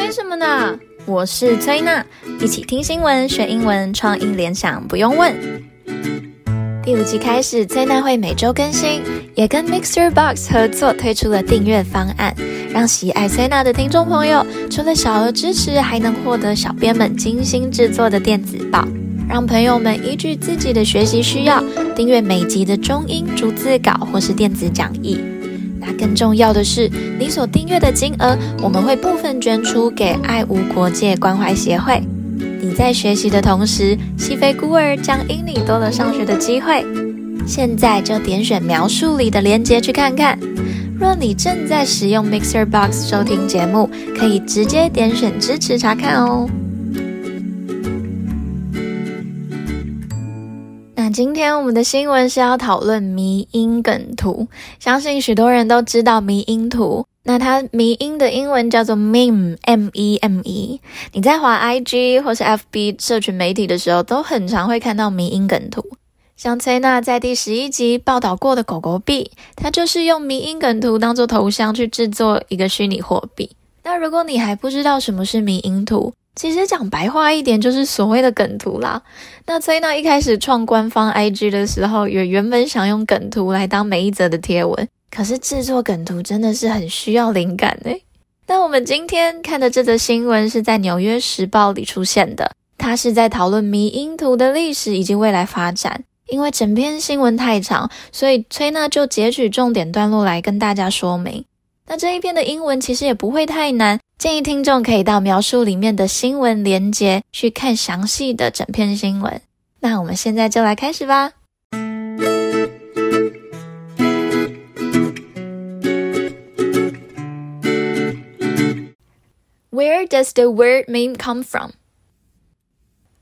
催什么呢？我是崔娜，一起听新闻学英文，创意联想不用问。第五季开始，崔娜会每周更新，也跟 MixerBox 合作推出了订阅方案，让喜爱崔娜的听众朋友除了小额支持，还能获得小编们精心制作的电子报，让朋友们依据自己的学习需要订阅每集的中英逐字稿或是电子讲义。更重要的是，你所订阅的金额，我们会部分捐出给爱无国界关怀协会。你在学习的同时，西非孤儿将因你多了上学的机会。现在就点选描述里的链接去看看。若你正在使用 Mixer Box 收听节目，可以直接点选支持查看哦。今天我们的新闻是要讨论迷因梗图，相信许多人都知道迷因图。那它迷因的英文叫做 meme，M-E-M-E。你在滑 IG 或是 FB 社群媒体的时候，都很常会看到迷因梗图。像崔娜在第十一集报道过的狗狗币，它就是用迷因梗图当做头像去制作一个虚拟货币。那如果你还不知道什么是迷因图，其实讲白话一点，就是所谓的梗图啦。那崔娜一开始创官方 IG 的时候，也原本想用梗图来当每一则的贴文，可是制作梗图真的是很需要灵感诶。那我们今天看的这则新闻是在《纽约时报》里出现的，它是在讨论迷因图的历史以及未来发展。因为整篇新闻太长，所以崔娜就截取重点段落来跟大家说明。那这一篇的英文其实也不会太难。建议听众可以到描述里面的新闻连结去看详细的整篇新闻。那我们现在就来开始吧。Where does the word meme come from?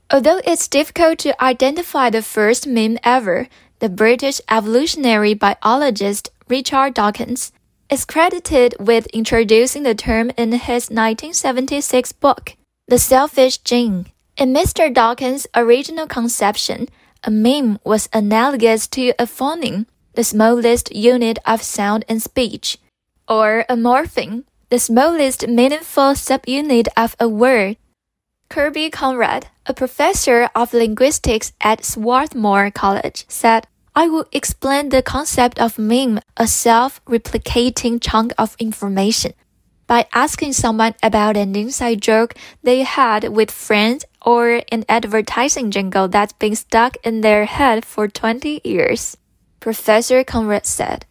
Although it's difficult to identify the first meme ever, the British evolutionary biologist Richard Dawkins is credited with introducing the term in his 1976 book, The Selfish Gene. In Mr. Dawkins' original conception, a meme was analogous to a phoneme, the smallest unit of sound in speech, or a morpheme, the smallest meaningful subunit of a word. Kirby Conrad, a professor of linguistics at Swarthmore College, said, I will explain the concept of meme, a self-replicating chunk of information, by asking someone about an inside joke they had with friends or an advertising jingle that's been stuck in their head for 20 years. Professor Conrad said.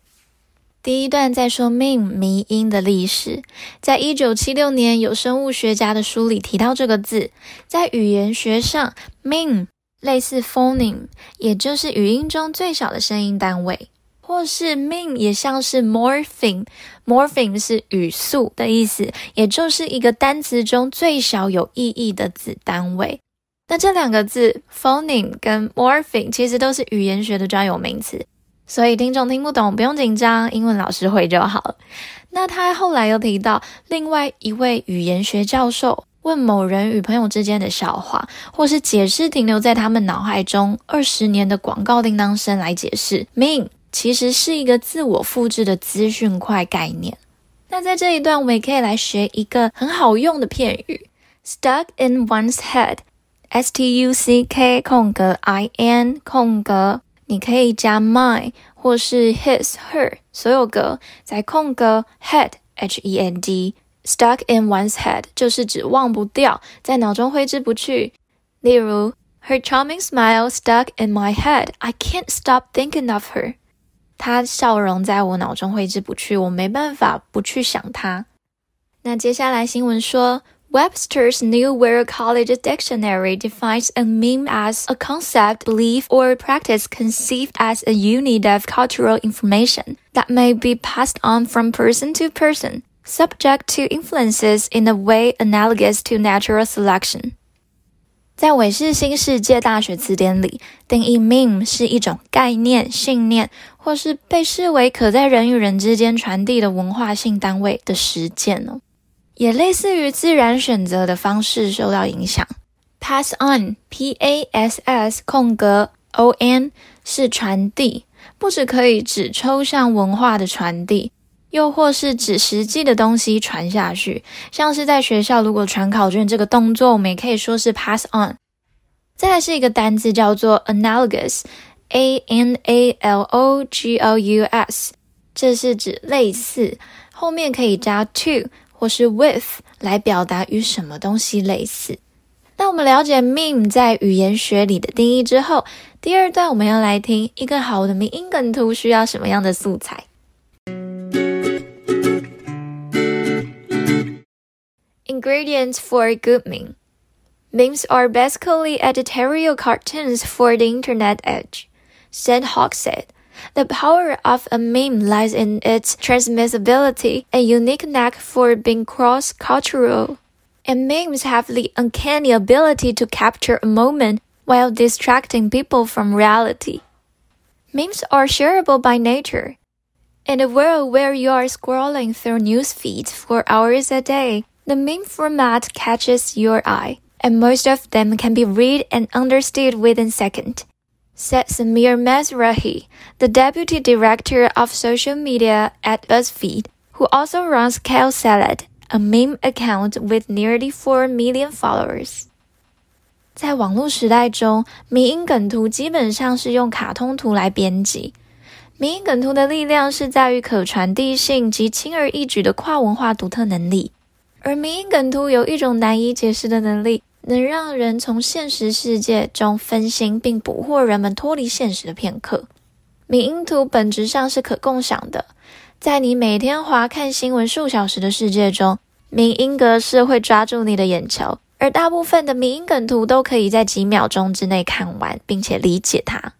第一段在说 meme 迷因的历史，在一九七六年有生物学家的书里提到这个字，在语言学上 meme。 类似 phoneme，也就是语音中最小的声音单位，或是 meme 也像是 morpheme，morpheme 是语速的意思，也就是一个单词中最小有意义的子单位。那这两个字 phoneme 跟 morpheme 其实都是语言学的专有名词，所以听众听不懂不用紧张，英文老师会就好。那他后来又提到另外一位语言学教授。问某人与朋友之间的笑话，或是解释停留在他们脑海中二十年的广告叮当声来解释 mean，其实是一个自我复制的资讯块概念。那在这一段，我们也可以来学一个很好用的片语，stuck in one's head，s t u c k 空格 i n 空格，你可以加 my 或是 his her 所有格，在空格 head h e n d。Stuck in one's head 就是指忘不掉，在脑中挥之不去。例如，Her charming smile stuck in my head. I can't stop thinking of her. 她笑容在我脑中挥之不去，我没办法不去想她。那接下来新闻说，Webster's New World College Dictionary defines a meme as a concept, belief, or practice conceived as a unit of cultural information that may be passed on from person to person. Subject to influences in a way analogous to natural selection。在韦氏新世界大学词典里，定义 meme 是一种概念、信念，或是被视为可在人与人之间传递的文化性单位的实践哦，也类似于自然选择的方式受到影响。Pass on，P-A-S-S 空格 O-N 是传递，不只可以指抽象文化的传递。又或是指实际的东西传下去，像是在学校如果传考卷这个动作，我们也可以说是 pass on。再来是一个单字叫做 analogous，a n a l o g o u s，这是指类似，后面可以加 to 或是 with 来表达与什么东西类似。那我们了解 meme 在语言学里的定义之后，第二段我们要来听一个好的迷因梗图需要什么样的素材。Ingredients for a good meme. Memes are basically editorial cartoons for the internet age. Seth Hawk said, The power of a meme lies in its transmissibility, a unique knack for being cross-cultural. And memes have the uncanny ability to capture a moment while distracting people from reality. Memes are shareable by nature. In a world where you are scrolling through news feeds for hours a day, the meme format catches your eye and most of them can be read and understood within seconds, said Samir Mazrahi, the deputy director of social media at BuzzFeed, who also runs Kale Salad, a meme account with nearly four million followers. 在网络时代中，迷因梗图基本上是用卡通图来编辑。迷因梗图的力量是在于可传递性及轻而易举的跨文化独特能力， 而迷因梗图有一种难以解释的能力。能让人从现实世界中分心，并捕获人们脱离现实的片刻。迷因图本质上是可共享的，在你每天划看新闻数小时的世界中，迷因格式会抓住你的眼球，而大部分的迷因梗图都可以在几秒钟之内看完，并且理解它。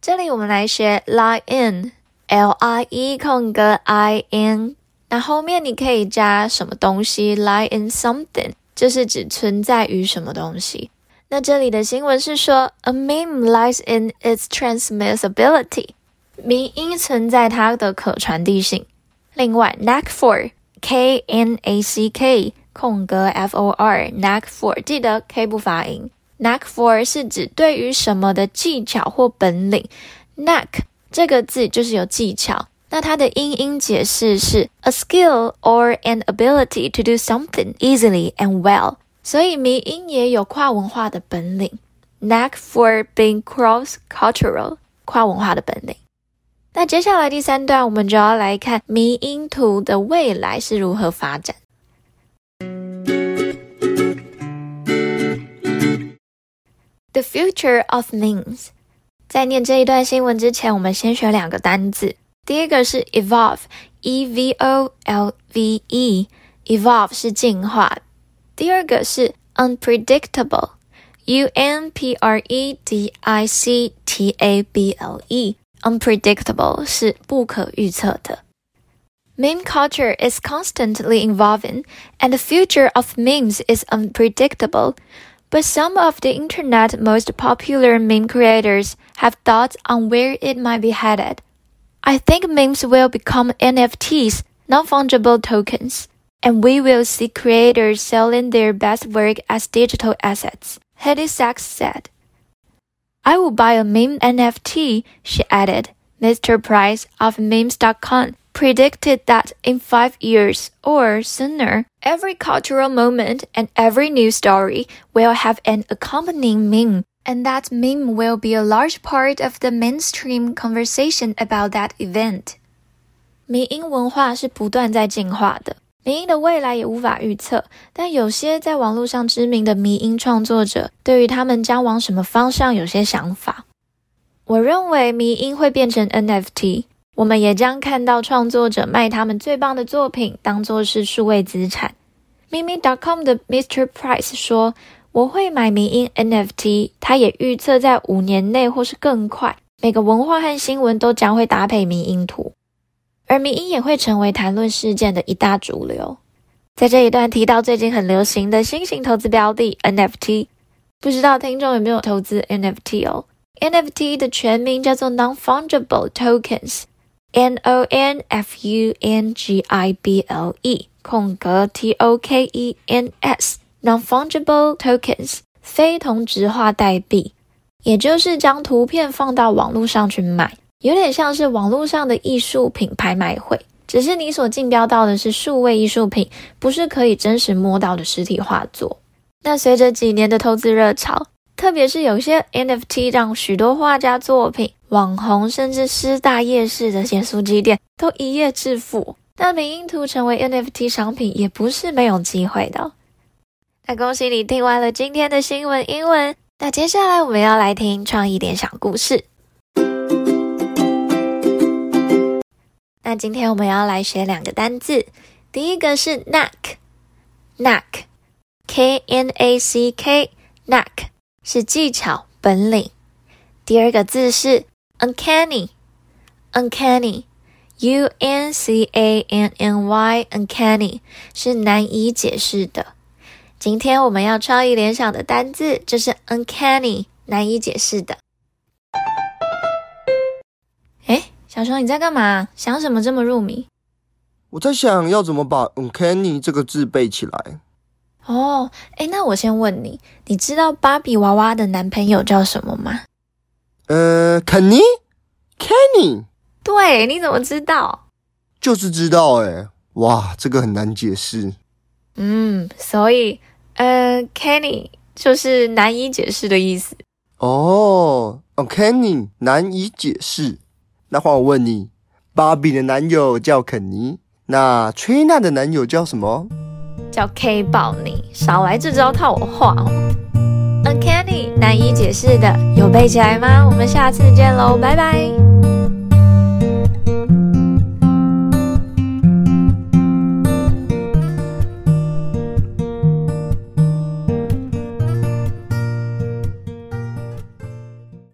这里我们来学 lie in，l i e 空格 i n，那后面你可以加什么东西，lie in something。就是指存在于什么东西。那这里的新闻是说，a meme lies in its transmissibility，迷因存在它的可传递性。另外，knack for，k n a c k 空格 f o r，knack for，记得 k 不发音。knack for 是指对于什么的技巧或本领。knack 这个字就是有技巧。那它的英音解释是 a skill or an ability to do something easily and well，所以迷因也有跨文化的本领，knack for being cross-cultural，跨文化的本领。那接下来第三段，我们就要来看迷因图的未来是如何发展。The future of memes。在念这一段新闻之前，我们先学两个单字。 第一个是 evolve，e v o l v e，evolve 是进化。第二个是 unpredictable，u n p r e d i c t a b l e，unpredictable 是不可预测的。Meme culture is constantly evolving, and the future of memes is unpredictable. But some of the internet most popular meme creators have thoughts on where it might be headed. I think memes will become NFTs, non-fungible tokens, and we will see creators selling their best work as digital assets, Hedy Sachs said. I will buy a meme NFT, she added. Mr. Price of memes.com predicted that in five years or sooner, every cultural moment and every news story will have an accompanying meme And that meme will be a large part of the mainstream conversation about that event. 迷因文化是不断在进化的，迷因的未来也无法预测。但有些在网络上知名的迷因创作者，对于他们将往什么方向有些想法。我认为迷因会变成 NFT，我们也将看到创作者卖他们最棒的作品，当作是数位资产。Meme.com 的 Mr. Price 说。我会买迷音 NFT，他也预测在五年内或是更快，每个文化和新闻都将会搭配迷音图，而迷音也会成为谈论事件的一大主流。在这一段提到最近很流行的新型投资标的 NFT，不知道听众有没有投资 NFT 哦？NFT 的全名叫做 Non-Fungible Tokens，N O N F U N G I B L E 空格 T O K E N S。Non-fungible tokens，非同质化代币，也就是将图片放到网络上去卖，有点像是网络上的艺术品拍卖会。只是你所竞标到的是数位艺术品，不是可以真实摸到的实体画作。那随着几年的投资热潮，特别是有些 NFT 让许多画家作品、网红甚至师大夜市的写书机店都一夜致富。那迷因图成为 NFT 商品也不是没有机会的。那恭喜你听完了今天的新闻英文。那接下来我们要来听创意点小故事。那今天我们要来学两个单字，第一个是 knack，knack，k n a c k，knack 是技巧、本领。第二个字是 uncanny，uncanny，u n c a n n y，uncanny 是难以解释的。今天我们要创意联想的单字就是 uncanny，难以解释的。哎小熊，你在干嘛？想什么这么入迷？我在想要怎么把 uncanny 这个字背起来。哦，哎，那我先问你，你知道芭比娃娃的男朋友叫什么吗？呃，肯尼，Kenny。对，你怎么知道？就是知道，哎，哇，这个很难解释。嗯，所以，呃，Kenny 就是难以解释的意思。哦，uncanny 难以解释。那换我问你，芭比的男友叫肯尼，那崔娜的男友叫什么？叫 K 宝尼。少来这招套我话哦。Uncanny 难以解释的，有背起来吗？我们下次见喽，拜拜。